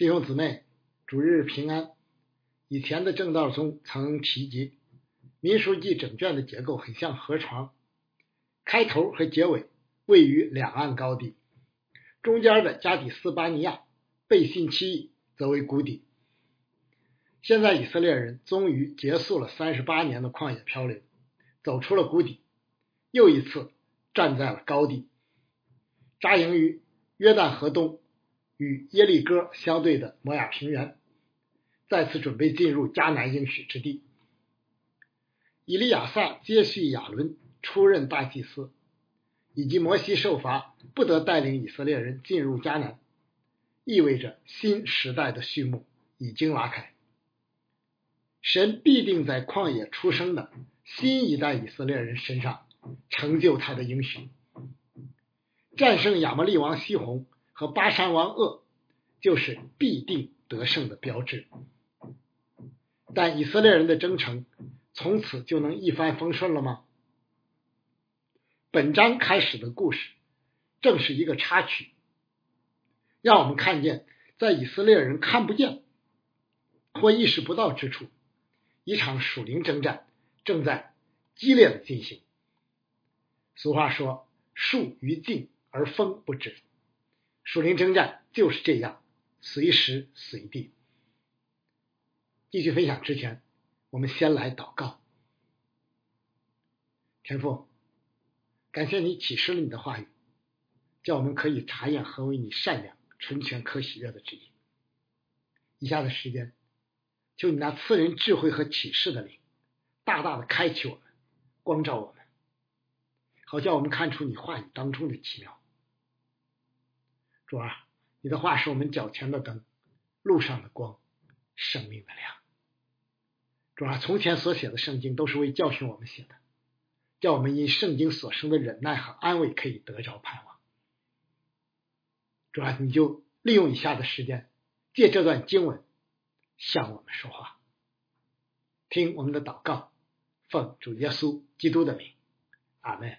弟兄姊妹，主日平安。以前的正道中曾提及，《民书记》整卷的结构很像河床，开头和结尾位于两岸高地，中间的加底斯巴尼亚背信弃义，则为谷底。现在以色列人终于结束了三十八年的旷野漂流，走出了谷底，又一次站在了高地，扎营于约旦河东。与耶利哥相对的摩亚平原，再次准备进入迦南应许之地。以利亚撒接续亚伦出任大祭司，以及摩西受罚不得带领以色列人进入迦南，意味着新时代的序幕已经拉开。神必定在旷野出生的新一代以色列人身上成就他的应许，战胜亚摩利王西宏。和巴山王鄂就是必定得胜的标志，但以色列人的征程从此就能一帆风顺了吗？本章开始的故事正是一个插曲，让我们看见在以色列人看不见或意识不到之处，一场属灵征战正在激烈的进行。俗话说：“树欲静而风不止。”属灵征战就是这样，随时随地。继续分享之前，我们先来祷告。天父，感谢你启示了你的话语，叫我们可以查验何为你善良、纯全、可喜悦的旨意。以下的时间，求你那赐人智慧和启示的灵，大大的开启我们，光照我们，好叫我们看出你话语当中的奇妙。主啊，你的话是我们脚前的灯，路上的光，生命的亮。主啊，从前所写的圣经都是为教训我们写的，叫我们因圣经所生的忍耐和安慰可以得着盼望。主啊，你就利用以下的时间，借这段经文向我们说话，听我们的祷告，奉主耶稣基督的名，阿门。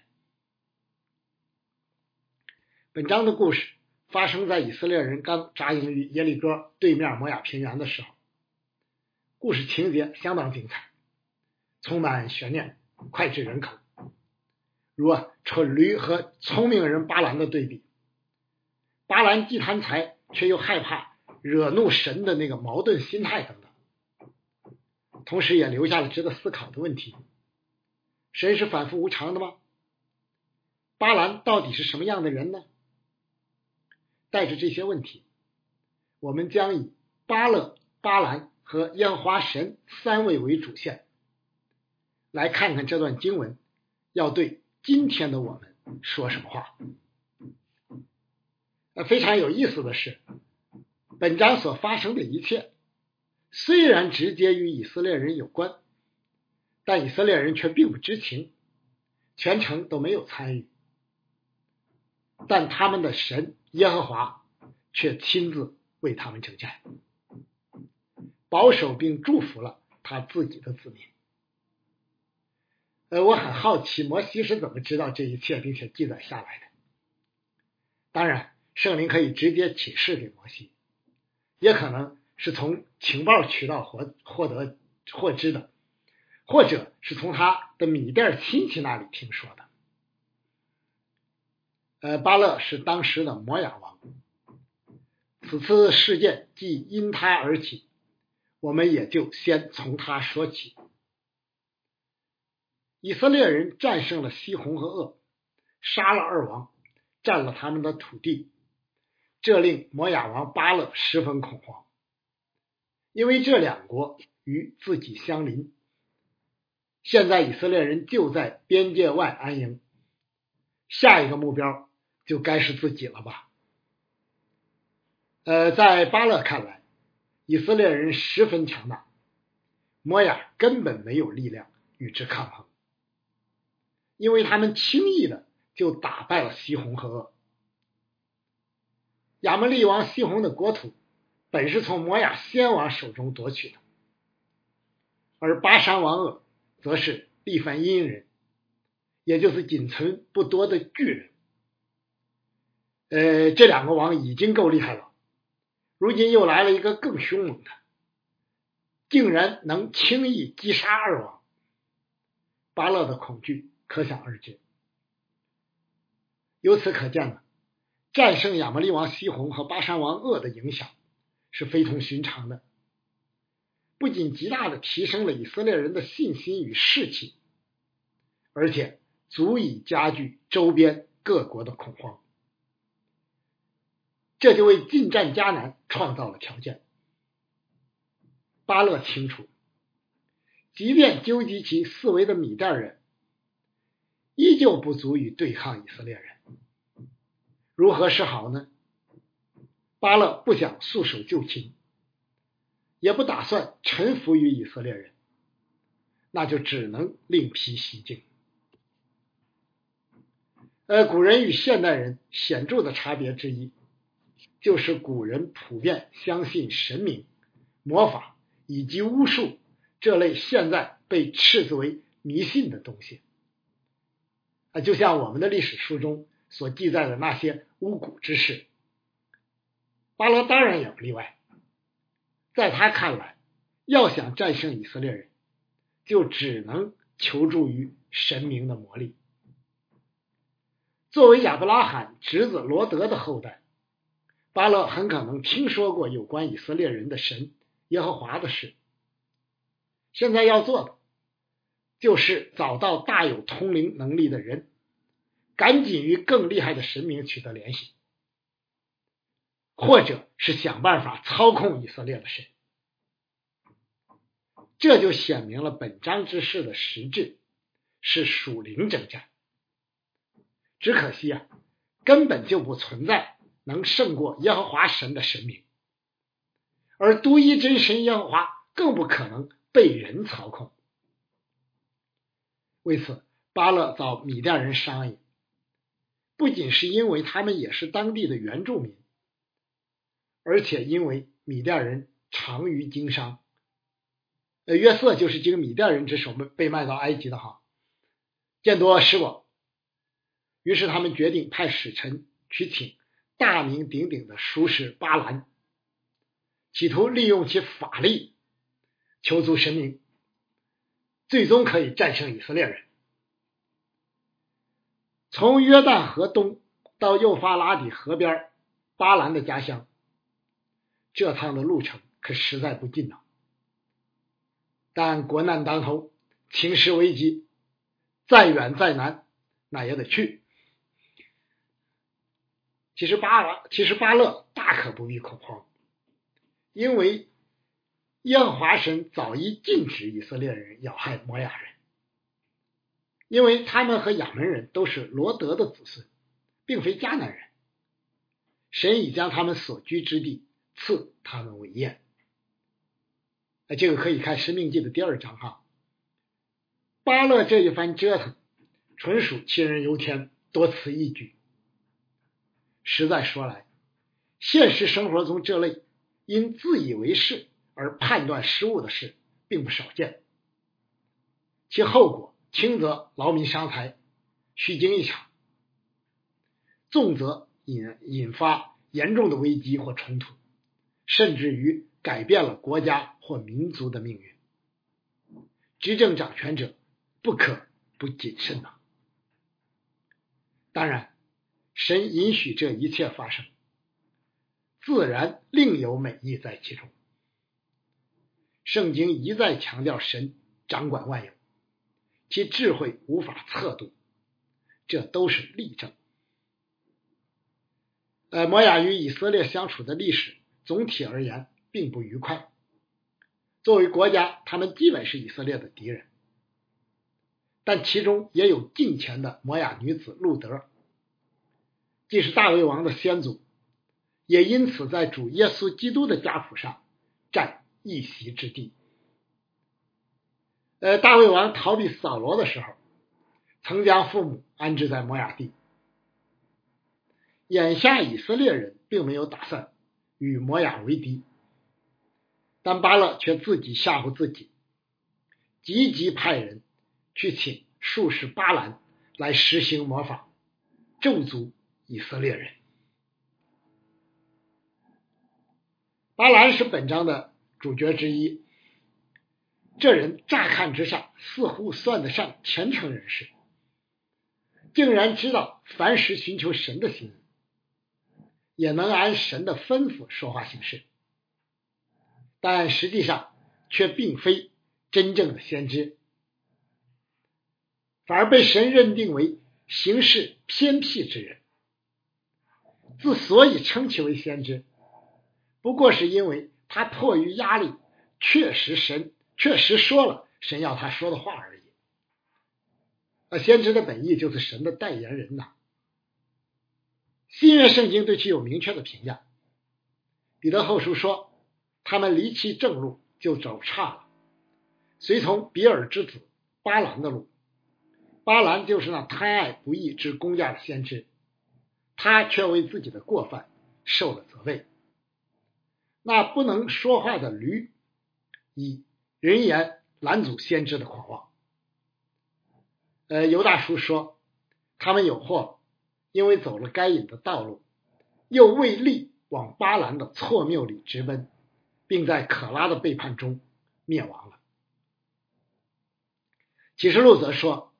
本章的故事。发生在以色列人刚扎营于耶利哥对面摩亚平原的时候，故事情节相当精彩，充满悬念，脍炙人口，如蠢驴和聪明人巴兰的对比。巴兰既贪财，却又害怕惹怒神的那个矛盾心态等等，同时也留下了值得思考的问题：神是反复无常的吗？巴兰到底是什么样的人呢？带着这些问题，我们将以巴勒、巴兰和烟花神三位为主线，来看看这段经文要对今天的我们说什么话。那非常有意思的是，本章所发生的一切虽然直接与以色列人有关，但以色列人却并不知情，全程都没有参与，但他们的神。耶和华却亲自为他们征战，保守并祝福了他自己的子民。呃，我很好奇摩西是怎么知道这一切并且记载下来的。当然，圣灵可以直接启示给摩西，也可能是从情报渠道获获得获知的，或者是从他的米甸亲戚那里听说的。呃，巴勒是当时的摩亚王，此次事件即因他而起，我们也就先从他说起。以色列人战胜了西红和鄂，杀了二王，占了他们的土地，这令摩亚王巴勒十分恐慌，因为这两国与自己相邻，现在以色列人就在边界外安营，下一个目标。就该是自己了吧？呃，在巴勒看来，以色列人十分强大，摩亚根本没有力量与之抗衡，因为他们轻易的就打败了西红和鄂。亚摩利王西红的国土本是从摩亚先王手中夺取的，而巴山王鄂则是利凡因人，也就是仅存不多的巨人。呃，这两个王已经够厉害了。如今又来了一个更凶猛的，竟然能轻易击杀二王。巴勒的恐惧可想而知。由此可见呢，战胜亚摩利王西宏和巴山王鄂的影响是非同寻常的，不仅极大的提升了以色列人的信心与士气，而且足以加剧周边各国的恐慌。这就为进占迦南创造了条件。巴勒清楚，即便纠集起四围的米甸人，依旧不足以对抗以色列人。如何是好呢？巴勒不想束手就擒，也不打算臣服于以色列人，那就只能另辟蹊径。呃，古人与现代人显著的差别之一。就是古人普遍相信神明、魔法以及巫术这类现在被斥之为迷信的东西啊，就像我们的历史书中所记载的那些巫蛊之事，巴勒当然也不例外。在他看来，要想战胜以色列人，就只能求助于神明的魔力。作为亚伯拉罕侄子罗德的后代。巴勒很可能听说过有关以色列人的神耶和华的事，现在要做的就是找到大有通灵能力的人，赶紧与更厉害的神明取得联系，或者是想办法操控以色列的神。这就显明了本章之事的实质是属灵征战。只可惜啊，根本就不存在。能胜过耶和华神的神明，而独一真神耶和华更不可能被人操控。为此，巴勒找米甸人商议，不仅是因为他们也是当地的原住民，而且因为米甸人长于经商。呃，约瑟就是经米甸人之手被被卖到埃及的哈，见多识广，于是他们决定派使臣去请。大名鼎鼎的术士巴兰，企图利用其法力求助神明，最终可以战胜以色列人。从约旦河东到幼发拉底河边，巴兰的家乡，这趟的路程可实在不近呐。但国难当头，情势危急，再远再难，那也得去。其实巴勒，其实巴勒大可不必恐慌，因为耶和华神早已禁止以色列人要害摩亚人，因为他们和亚门人都是罗德的子孙，并非迦南人。神已将他们所居之地赐他们为业。哎，这个可以看《生命记》的第二章哈。巴勒这一番折腾，纯属杞人忧天，多此一举。实在说来，现实生活中这类因自以为是而判断失误的事并不少见，其后果轻则劳民伤财、虚惊一场，重则引引发严重的危机或冲突，甚至于改变了国家或民族的命运。执政掌权者不可不谨慎呐。当然。神允许这一切发生，自然另有美意在其中。圣经一再强调神掌管万有，其智慧无法测度，这都是例证。呃，摩亚与以色列相处的历史，总体而言并不愉快。作为国家，他们基本是以色列的敌人，但其中也有近前的摩亚女子路德。既是大卫王的先祖，也因此在主耶稣基督的家谱上占一席之地。呃，大卫王逃避扫罗的时候，曾将父母安置在摩亚地。眼下以色列人并没有打算与摩亚为敌，但巴勒却自己吓唬自己，积极派人去请术士巴兰来实行魔法，咒诅。以色列人，巴兰是本章的主角之一，这人乍看之下似乎算得上虔诚人士，竟然知道凡事寻求神的心，也能按神的吩咐说话行事，但实际上却并非真正的先知，反而被神认定为行事偏僻之人。之所以称其为先知，不过是因为他迫于压力，确实神确实说了神要他说的话而已。那先知的本意就是神的代言人呐。新约圣经对其有明确的评价。彼得后书说，他们离弃正路，就走岔了，随从比尔之子巴兰的路。巴兰就是那贪爱不义之公家的先知。他却为自己的过犯受了责备。那不能说话的驴，以人言拦阻先知的狂妄。呃，尤大叔说，他们有祸，因为走了该隐的道路，又为利往巴兰的错谬里直奔，并在可拉的背叛中灭亡了。启示录则说，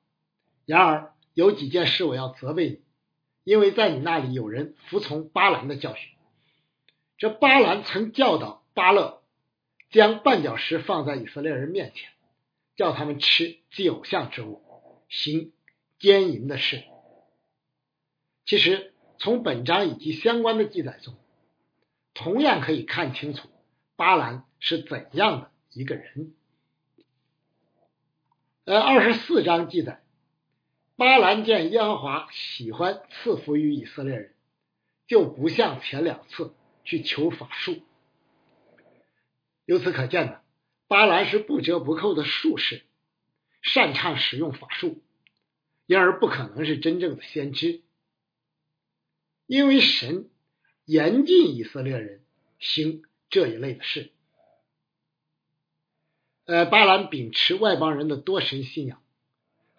然而有几件事我要责备你。因为在你那里有人服从巴兰的教训，这巴兰曾教导巴勒将绊脚石放在以色列人面前，叫他们吃祭偶像之物，行奸淫的事。其实从本章以及相关的记载中，同样可以看清楚巴兰是怎样的一个人。呃，二十四章记载。巴兰见耶和华喜欢赐福于以色列人，就不像前两次去求法术。由此可见呢，巴兰是不折不扣的术士，擅长使用法术，因而不可能是真正的先知。因为神严禁以色列人行这一类的事。呃，巴兰秉持外邦人的多神信仰。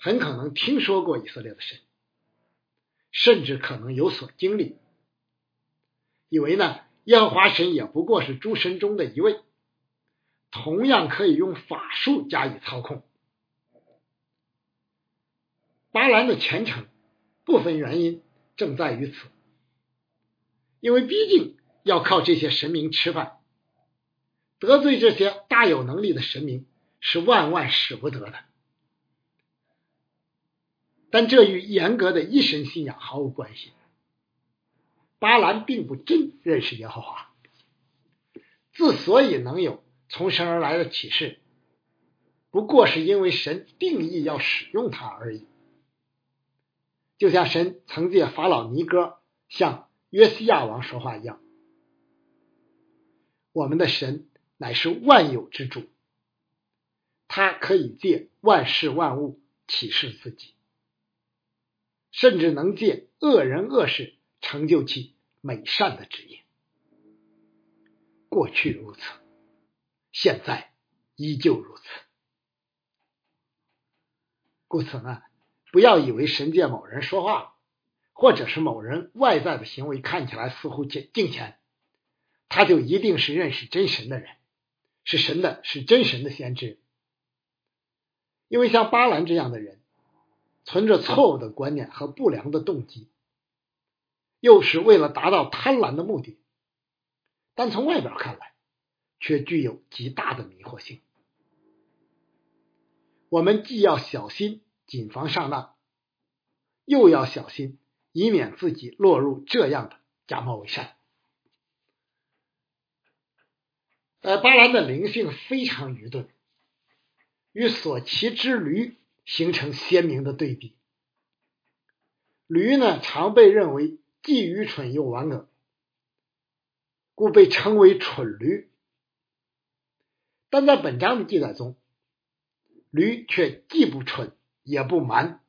很可能听说过以色列的神，甚至可能有所经历，以为呢耶和华神也不过是诸神中的一位，同样可以用法术加以操控。巴兰的虔诚部分原因正在于此，因为毕竟要靠这些神明吃饭，得罪这些大有能力的神明是万万使不得的。但这与严格的一神信仰毫无关系。巴兰并不真认识耶和华，之所以能有从神而来的启示，不过是因为神定义要使用他而已。就像神曾借法老尼哥向约西亚王说话一样，我们的神乃是万有之主，他可以借万事万物启示自己。甚至能借恶人恶事成就其美善的职业。过去如此，现在依旧如此。故此呢，不要以为神借某人说话，或者是某人外在的行为看起来似乎敬敬虔，他就一定是认识真神的人，是神的，是真神的先知。因为像巴兰这样的人。存着错误的观念和不良的动机，又是为了达到贪婪的目的，但从外表看来，却具有极大的迷惑性。我们既要小心谨防上当，又要小心以免自己落入这样的假冒伪善。呃，巴兰的灵性非常愚钝，与所骑之驴。形成鲜明的对比。驴呢，常被认为既愚蠢又顽梗，故被称为蠢驴。但在本章的记载中，驴却既不蠢也不蛮，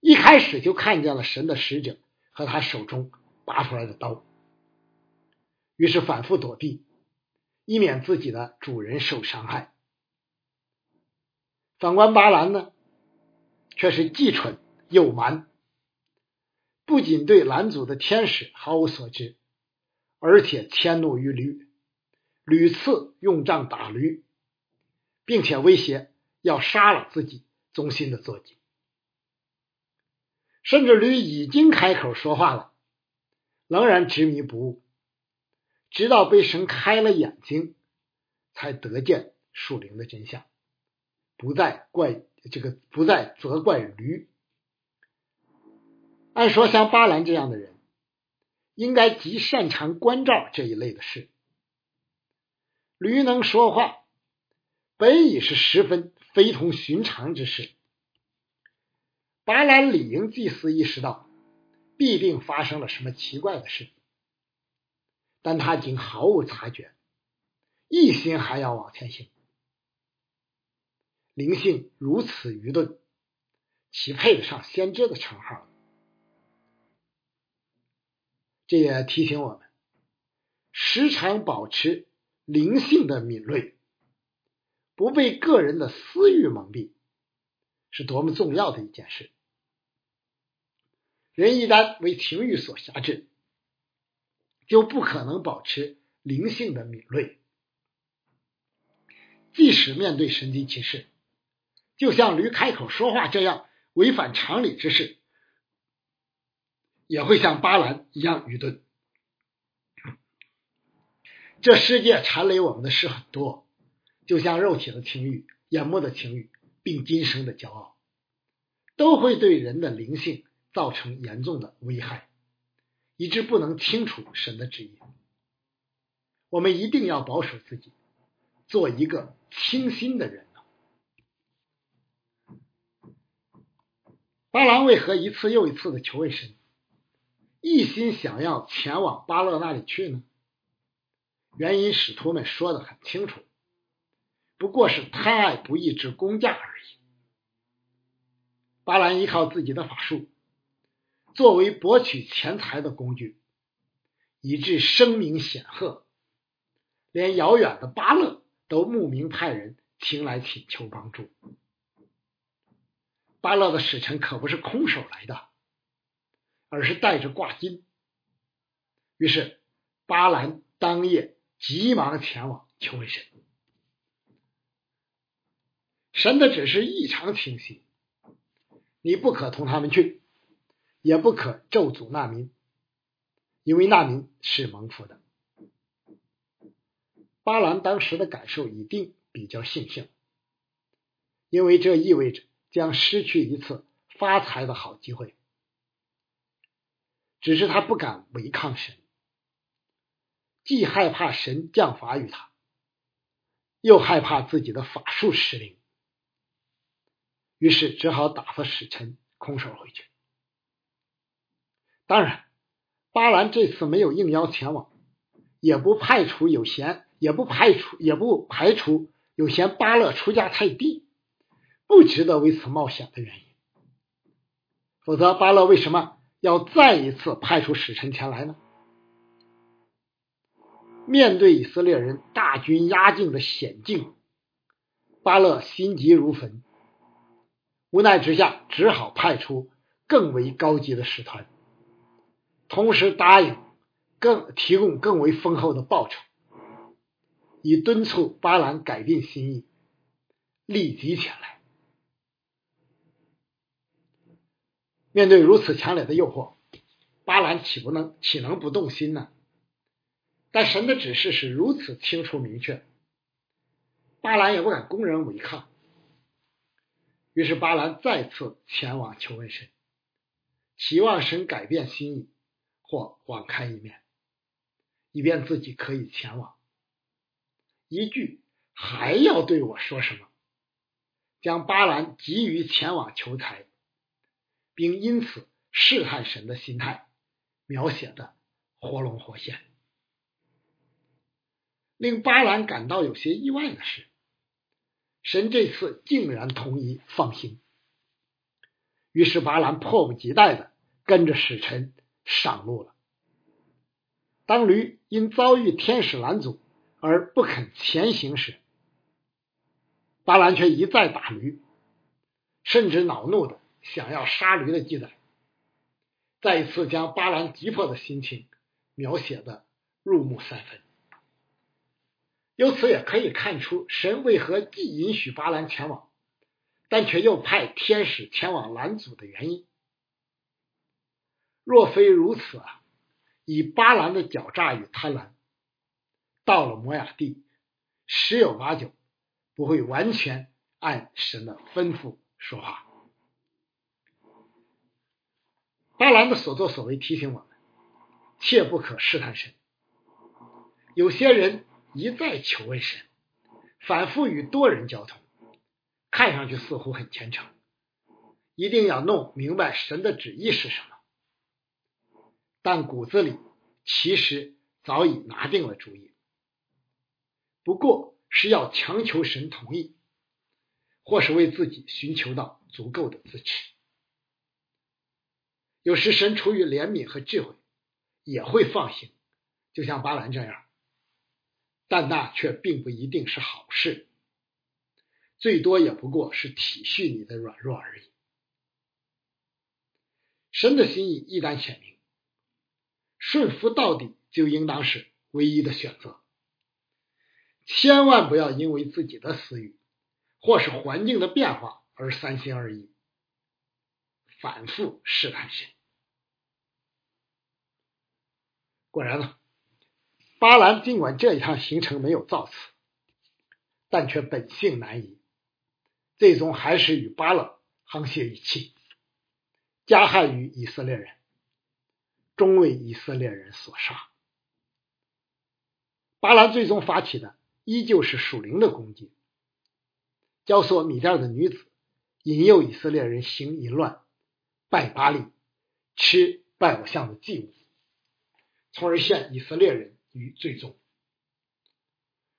一开始就看见了神的使者和他手中拔出来的刀，于是反复躲避，以免自己的主人受伤害。反观巴兰呢，却是既蠢又蛮，不仅对拦阻的天使毫无所知，而且迁怒于驴，屡次用杖打驴，并且威胁要杀了自己忠心的坐骑。甚至驴已经开口说话了，仍然执迷不悟，直到被神开了眼睛，才得见树灵的真相，不再怪这个，不再责怪驴。按说，像巴兰这样的人，应该极擅长关照这一类的事。驴能说话，本已是十分非同寻常之事。巴兰理应祭司意识到必定发生了什么奇怪的事，但他竟毫无察觉，一心还要往前行。灵性如此愚钝，岂配得上先知的称号？这也提醒我们，时常保持灵性的敏锐，不被个人的私欲蒙蔽，是多么重要的一件事。人一旦为情欲所辖制，就不可能保持灵性的敏锐。即使面对神迹奇事，就像驴开口说话这样违反常理之事，也会像巴兰一样愚钝。这世界缠累我们的事很多，就像肉体的情欲、眼目的情欲，并今生的骄傲，都会对人的灵性。造成严重的危害，以致不能清楚神的旨意。我们一定要保守自己，做一个清心的人巴郎为何一次又一次的求问神，一心想要前往巴勒那里去呢？原因使徒们说的很清楚，不过是贪爱不义之工价而已。巴兰依靠自己的法术。作为博取钱财的工具，以致声名显赫，连遥远的巴勒都慕名派人前来请求帮助。巴勒的使臣可不是空手来的，而是带着挂金。于是巴兰当夜急忙前往求问神。神的指示异常清晰，你不可同他们去。也不可咒诅难民，因为难民是蒙福的。巴兰当时的感受一定比较庆幸，因为这意味着将失去一次发财的好机会。只是他不敢违抗神，既害怕神降罚于他，又害怕自己的法术失灵，于是只好打发使臣空手回去。当然，巴兰这次没有应邀前往，也不排除有嫌，也不排除，也不排除有嫌巴勒出价太低，不值得为此冒险的原因。否则，巴勒为什么要再一次派出使臣前来呢？面对以色列人大军压境的险境，巴勒心急如焚，无奈之下，只好派出更为高级的使团。同时答应更提供更为丰厚的报酬，以敦促巴兰改变心意，立即前来。面对如此强烈的诱惑，巴兰岂不能岂能不动心呢？但神的指示是如此清楚明确，巴兰也不敢公然违抗。于是巴兰再次前往求问神，期望神改变心意。或网开一面，以便自己可以前往。一句还要对我说什么，将巴兰急于前往求财，并因此试探神的心态描写的活龙活现。令巴兰感到有些意外的是，神这次竟然同意放行。于是巴兰迫不及待的跟着使臣。上路了。当驴因遭遇天使拦阻而不肯前行时，巴兰却一再打驴，甚至恼怒的想要杀驴的记载，再一次将巴兰急迫的心情描写的入木三分。由此也可以看出，神为何既允许巴兰前往，但却又派天使前往拦阻的原因。若非如此啊，以巴兰的狡诈与贪婪，到了摩亚地，十有八九不会完全按神的吩咐说话。巴兰的所作所为提醒我们，切不可试探神。有些人。一再求问神，反复与多人交通，看上去似乎很虔诚，一定要弄明白神的旨意是什么，但骨子里其实早已拿定了主意，不过是要强求神同意，或是为自己寻求到足够的支持。有时神出于怜悯和智慧，也会放行，就像巴兰这样。但那却并不一定是好事，最多也不过是体恤你的软弱而已。神的心意一旦显明，顺服到底就应当是唯一的选择。千万不要因为自己的私欲或是环境的变化而三心二意，反复试探神。果然呢。巴兰尽管这一趟行程没有造次，但却本性难移，最终还是与巴勒沆瀣一气，加害于以色列人，终为以色列人所杀。巴兰最终发起的依旧是属灵的攻击，教唆米甸的女子引诱以色列人行淫乱、拜巴利、吃拜偶像的祭物，从而陷以色列人。于最终，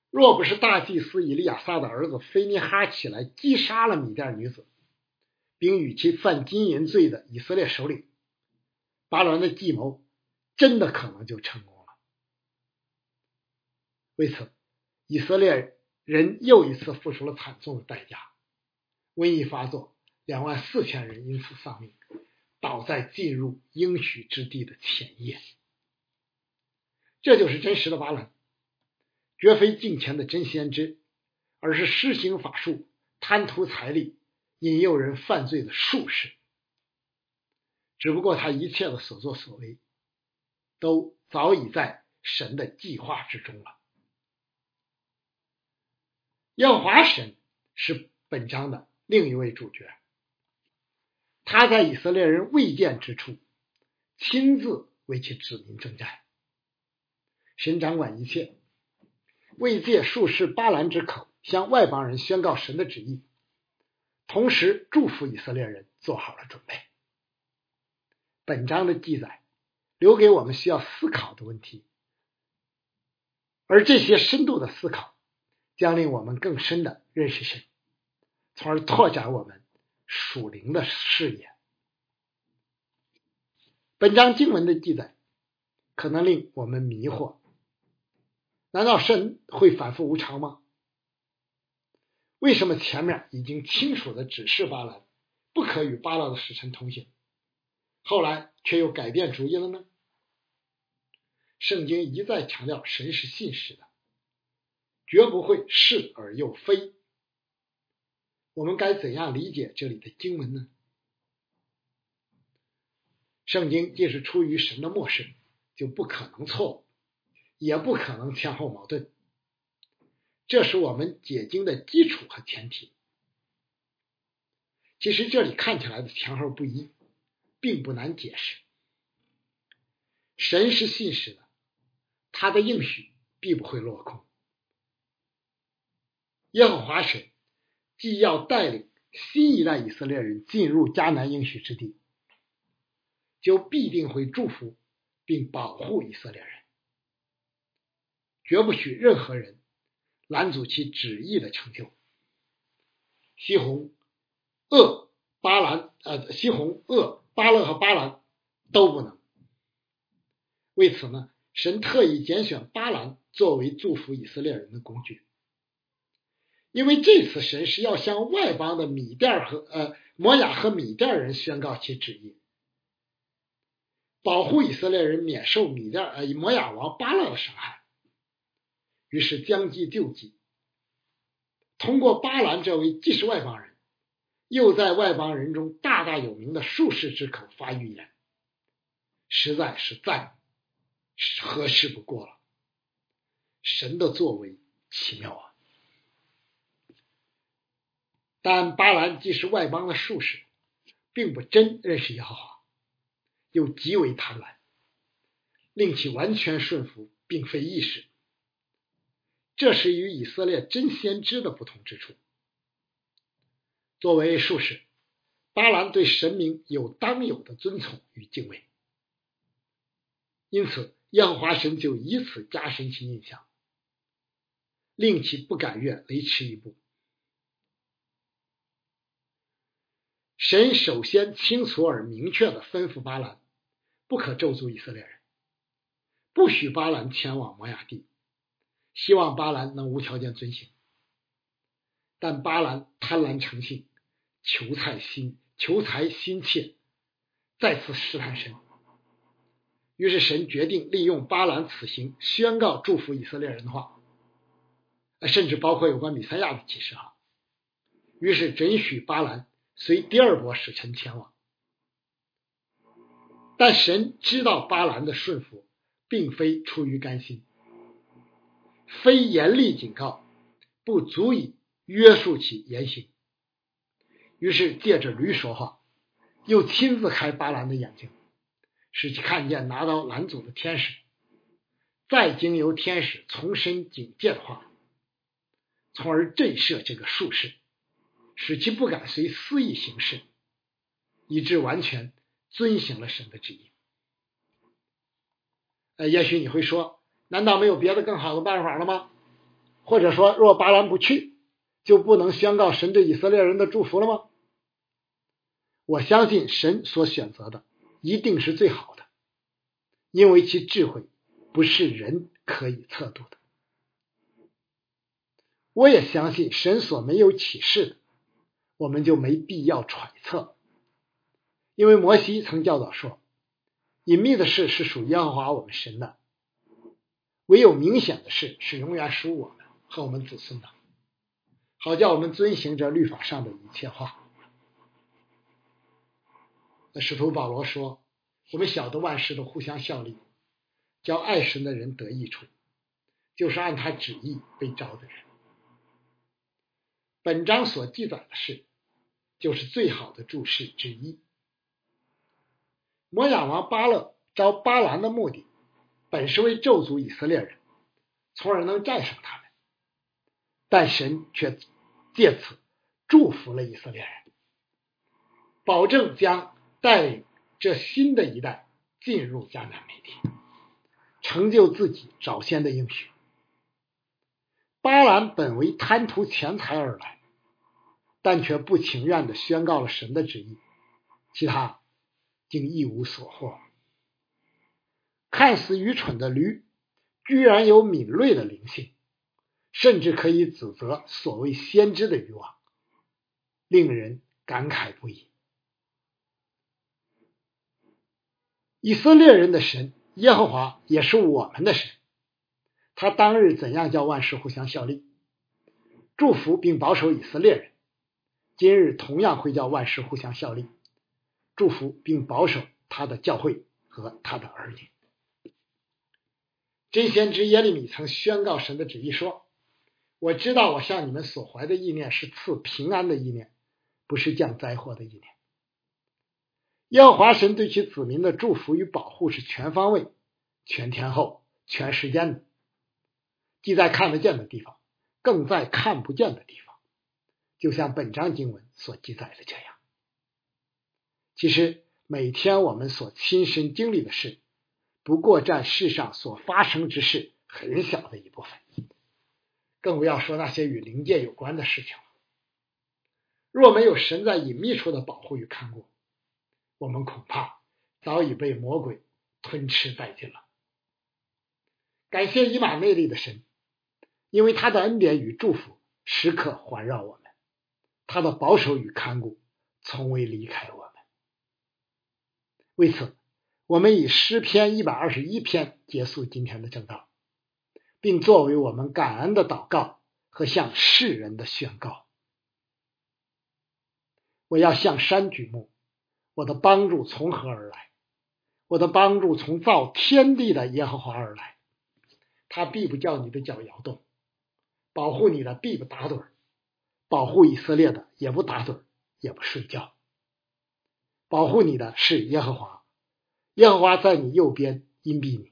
若不是大祭司以利亚撒的儿子菲尼哈起来击杀了米甸女子，并与其犯金银罪的以色列首领，巴伦的计谋真的可能就成功了。为此，以色列人又一次付出了惨重的代价，瘟疫发作，两万四千人因此丧命，倒在进入应许之地的前夜。这就是真实的巴兰，绝非镜前的真先知，而是施行法术、贪图财力、引诱人犯罪的术士。只不过他一切的所作所为，都早已在神的计划之中了。耶和华神是本章的另一位主角，他在以色列人未见之处，亲自为其子民征战。神掌管一切，为借术士巴兰之口向外邦人宣告神的旨意，同时祝福以色列人做好了准备。本章的记载留给我们需要思考的问题，而这些深度的思考将令我们更深的认识神，从而拓展我们属灵的视野。本章经文的记载可能令我们迷惑。难道神会反复无常吗？为什么前面已经清楚的指示巴兰不可与巴勒的使臣同行，后来却又改变主意了呢？圣经一再强调神是信实的，绝不会是而又非。我们该怎样理解这里的经文呢？圣经既是出于神的漠视，就不可能错误。也不可能前后矛盾，这是我们解经的基础和前提。其实这里看起来的前后不一，并不难解释。神是信实的，他的应许必不会落空。耶和华神既要带领新一代以色列人进入迦南应许之地，就必定会祝福并保护以色列人。绝不许任何人拦阻其旨意的成就。西红、鄂、巴兰，呃，西红、鄂、巴勒和巴兰都不能。为此呢，神特意拣选巴兰作为祝福以色列人的工具，因为这次神是要向外邦的米甸和呃摩亚和米甸人宣告其旨意，保护以色列人免受米甸呃摩亚王巴勒的伤害。于是将计就计，通过巴兰这位既是外邦人，又在外邦人中大大有名的术士之口发预言，实在是再合适不过了。神的作为奇妙啊！但巴兰既是外邦的术士，并不真认识耶和华，又极为贪婪，令其完全顺服，并非易事。这是与以色列真先知的不同之处。作为术士，巴兰对神明有当有的尊崇与敬畏，因此耶和华神就以此加深其印象，令其不敢越雷池一步。神首先清楚而明确的吩咐巴兰，不可咒诅以色列人，不许巴兰前往摩崖地。希望巴兰能无条件遵行，但巴兰贪婪成性，求财心求财心切，再次试探神。于是神决定利用巴兰此行宣告祝福以色列人的话，甚至包括有关米赛亚的启示哈。于是准许巴兰随第二波使臣前往，但神知道巴兰的顺服并非出于甘心。非严厉警告不足以约束其言行，于是借着驴说话，又亲自开巴兰的眼睛，使其看见拿刀拦阻的天使，再经由天使重申警戒的话，从而震慑这个术士，使其不敢随私意行事，以致完全遵行了神的旨意。呃，也许你会说。难道没有别的更好的办法了吗？或者说，若巴兰不去，就不能宣告神对以色列人的祝福了吗？我相信神所选择的一定是最好的，因为其智慧不是人可以测度的。我也相信神所没有启示的，我们就没必要揣测，因为摩西曾教导说，隐秘的事是属耶和华我们神的。唯有明显的事是永远属我们和我们子孙的，好叫我们遵行这律法上的一切话。那使徒保罗说：“我们晓得万事都互相效力，叫爱神的人得益处，就是按他旨意被招的人。”本章所记载的事，就是最好的注释之一。摩亚王巴勒招巴兰的目的。本是为咒诅以色列人，从而能战胜他们，但神却借此祝福了以色列人，保证将带领这新的一代进入迦南美地，成就自己早先的应许。巴兰本为贪图钱财而来，但却不情愿的宣告了神的旨意，其他竟一无所获。看似愚蠢的驴，居然有敏锐的灵性，甚至可以指责所谓先知的欲望，令人感慨不已。以色列人的神耶和华也是我们的神，他当日怎样叫万事互相效力，祝福并保守以色列人，今日同样会叫万事互相效力，祝福并保守他的教会和他的儿女。真先知耶利米曾宣告神的旨意说：“我知道我向你们所怀的意念是赐平安的意念，不是降灾祸的意念。”耶和华神对其子民的祝福与保护是全方位、全天候、全时间的，既在看得见的地方，更在看不见的地方，就像本章经文所记载的这样。其实每天我们所亲身经历的事。不过占世上所发生之事很小的一部分，更不要说那些与灵界有关的事情了。若没有神在隐秘处的保护与看顾，我们恐怕早已被魔鬼吞吃殆尽了。感谢以马内利的神，因为他的恩典与祝福时刻环绕我们，他的保守与看顾从未离开我们。为此。我们以诗篇一百二十一篇结束今天的正道，并。作为我们感恩的祷告和向世人的宣告。我要向山举目，我的帮助从何而来？我的帮助从造天地的耶和华而来。他必不叫你的脚摇动，保护你的必不打盹，保护以色列的也不打盹，也不睡觉。保护你的是耶和华，耶和华在你右边荫庇你。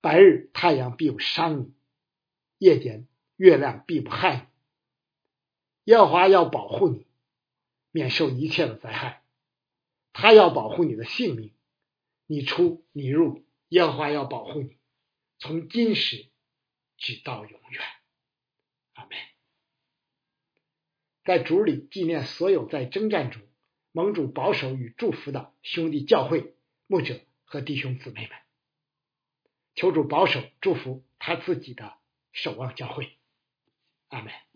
白日太阳必不伤你，夜间月亮必不害你。耶和华要保护你。免受一切的灾害，他要保护你的性命，你出你入，耶和华要保护你，从今时直到永远。阿门。在主里纪念所有在征战中蒙主保守与祝福的兄弟教会牧者和弟兄姊妹们，求主保守祝福他自己的守望教会。阿门。